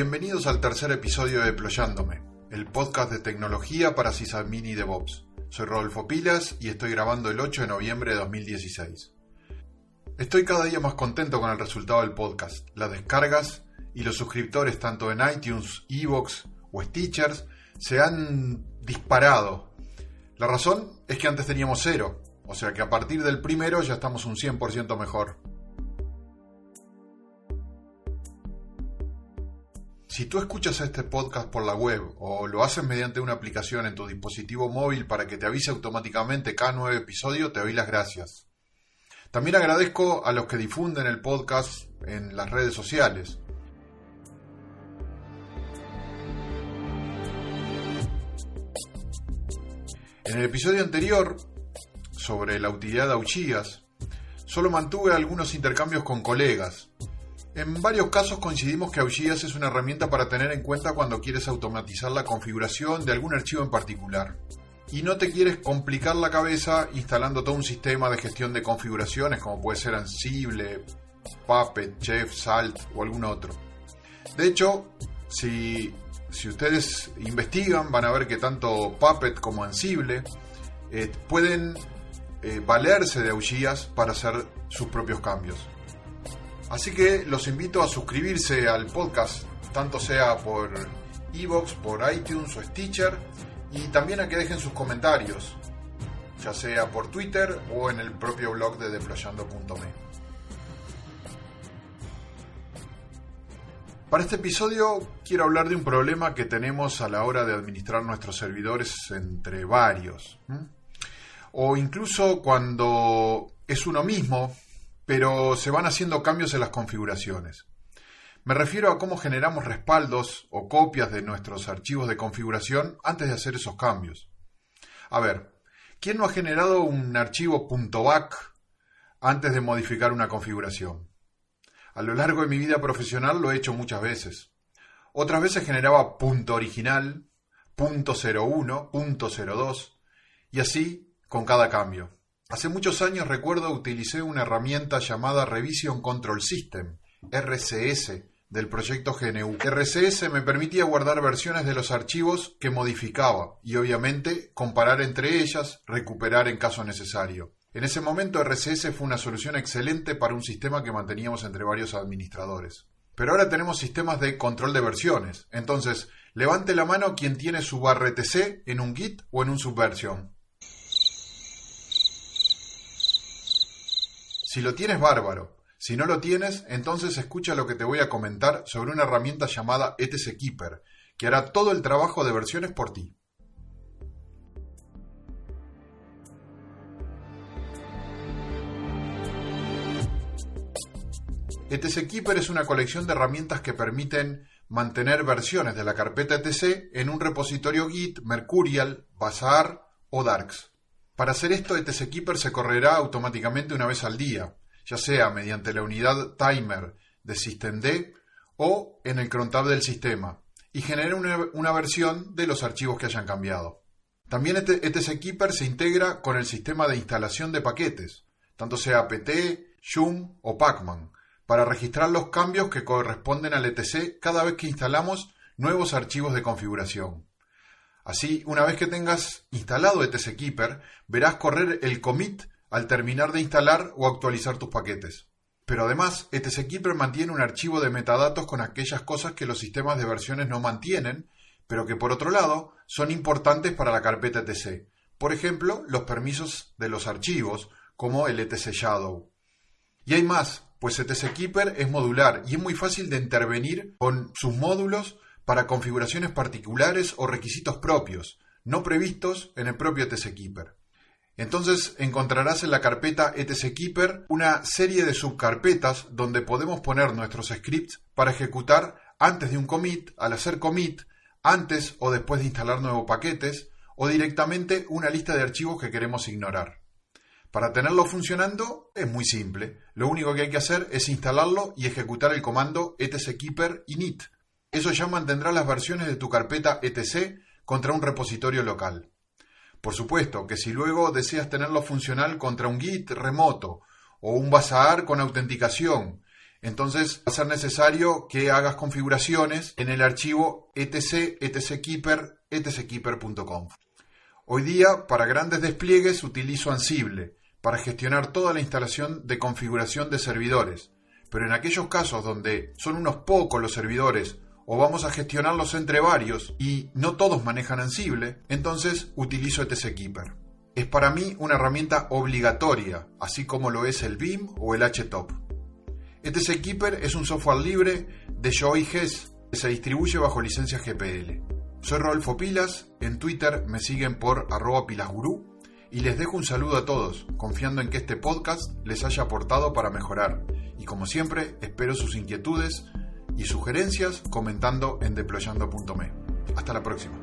Bienvenidos al tercer episodio de Deployándome, el podcast de tecnología para sysadmin y DevOps. Soy Rodolfo Pilas y estoy grabando el 8 de noviembre de 2016. Estoy cada día más contento con el resultado del podcast, las descargas y los suscriptores tanto en iTunes, Evox o Stitchers se han disparado. La razón es que antes teníamos cero, o sea que a partir del primero ya estamos un 100% mejor. Si tú escuchas este podcast por la web o lo haces mediante una aplicación en tu dispositivo móvil para que te avise automáticamente cada nuevo episodio, te doy las gracias. También agradezco a los que difunden el podcast en las redes sociales. En el episodio anterior, sobre la utilidad de Auchías, solo mantuve algunos intercambios con colegas, en varios casos coincidimos que Augias es una herramienta para tener en cuenta cuando quieres automatizar la configuración de algún archivo en particular. Y no te quieres complicar la cabeza instalando todo un sistema de gestión de configuraciones como puede ser Ansible, Puppet, Chef, Salt o algún otro. De hecho, si, ustedes investigan van a ver que tanto Puppet como Ansible eh, pueden eh, valerse de Augias para hacer sus propios cambios. Así que los invito a suscribirse al podcast, tanto sea por Evox, por iTunes o Stitcher, y también a que dejen sus comentarios, ya sea por Twitter o en el propio blog de deployando.me. Para este episodio quiero hablar de un problema que tenemos a la hora de administrar nuestros servidores entre varios. O incluso cuando es uno mismo pero se van haciendo cambios en las configuraciones. Me refiero a cómo generamos respaldos o copias de nuestros archivos de configuración antes de hacer esos cambios. A ver, ¿quién no ha generado un archivo .back antes de modificar una configuración? A lo largo de mi vida profesional lo he hecho muchas veces. Otras veces generaba punto .original, .01, .02 y así con cada cambio. Hace muchos años recuerdo utilicé una herramienta llamada Revision Control System, RCS, del proyecto GNU. RCS me permitía guardar versiones de los archivos que modificaba y obviamente comparar entre ellas, recuperar en caso necesario. En ese momento RCS fue una solución excelente para un sistema que manteníamos entre varios administradores. Pero ahora tenemos sistemas de control de versiones. Entonces, levante la mano quien tiene su RTC en un Git o en un Subversion. Si lo tienes, bárbaro. Si no lo tienes, entonces escucha lo que te voy a comentar sobre una herramienta llamada ETC Keeper, que hará todo el trabajo de versiones por ti. ETC Keeper es una colección de herramientas que permiten mantener versiones de la carpeta ETC en un repositorio Git, Mercurial, Bazaar o Darks. Para hacer esto, ETC Keeper se correrá automáticamente una vez al día, ya sea mediante la unidad timer de systemd o en el cron tab del sistema, y genera una, versión de los archivos que hayan cambiado. También ETC Keeper se integra con el sistema de instalación de paquetes, tanto sea PT, Joom o Pacman, para registrar los cambios que corresponden al ETC cada vez que instalamos nuevos archivos de configuración. Así, una vez que tengas instalado ETC Keeper, verás correr el commit al terminar de instalar o actualizar tus paquetes. Pero además, ETC Keeper mantiene un archivo de metadatos con aquellas cosas que los sistemas de versiones no mantienen, pero que por otro lado son importantes para la carpeta ETC. Por ejemplo, los permisos de los archivos, como el ETC Shadow. Y hay más, pues ETC Keeper es modular y es muy fácil de intervenir con sus módulos para configuraciones particulares o requisitos propios, no previstos en el propio ETC. Entonces encontrarás en la carpeta ETC Keeper una serie de subcarpetas donde podemos poner nuestros scripts para ejecutar antes de un commit, al hacer commit, antes o después de instalar nuevos paquetes, o directamente una lista de archivos que queremos ignorar. Para tenerlo funcionando es muy simple. Lo único que hay que hacer es instalarlo y ejecutar el comando etckeeper init eso ya mantendrá las versiones de tu carpeta etc contra un repositorio local. Por supuesto que si luego deseas tenerlo funcional contra un Git remoto o un Bazaar con autenticación, Entonces va a ser necesario que hagas configuraciones en el archivo etc etckeeper etckeeper.com. Hoy día, para grandes despliegues, utilizo Ansible para gestionar toda la instalación de configuración de servidores. Pero en aquellos casos donde son unos pocos los servidores o vamos a gestionarlos entre varios y no todos manejan Ansible, entonces utilizo etckeeper. Es para mí una herramienta obligatoria, así como lo es el BIM o el HTOP. etckeeper es un software libre de Joy Hess que se distribuye bajo licencia GPL. Soy Rodolfo Pilas, en Twitter me siguen por arroba pilasgurú y les dejo un saludo a todos, confiando en que este podcast les haya aportado para mejorar. Y como siempre, espero sus inquietudes y sugerencias comentando en deployando.me. Hasta la próxima.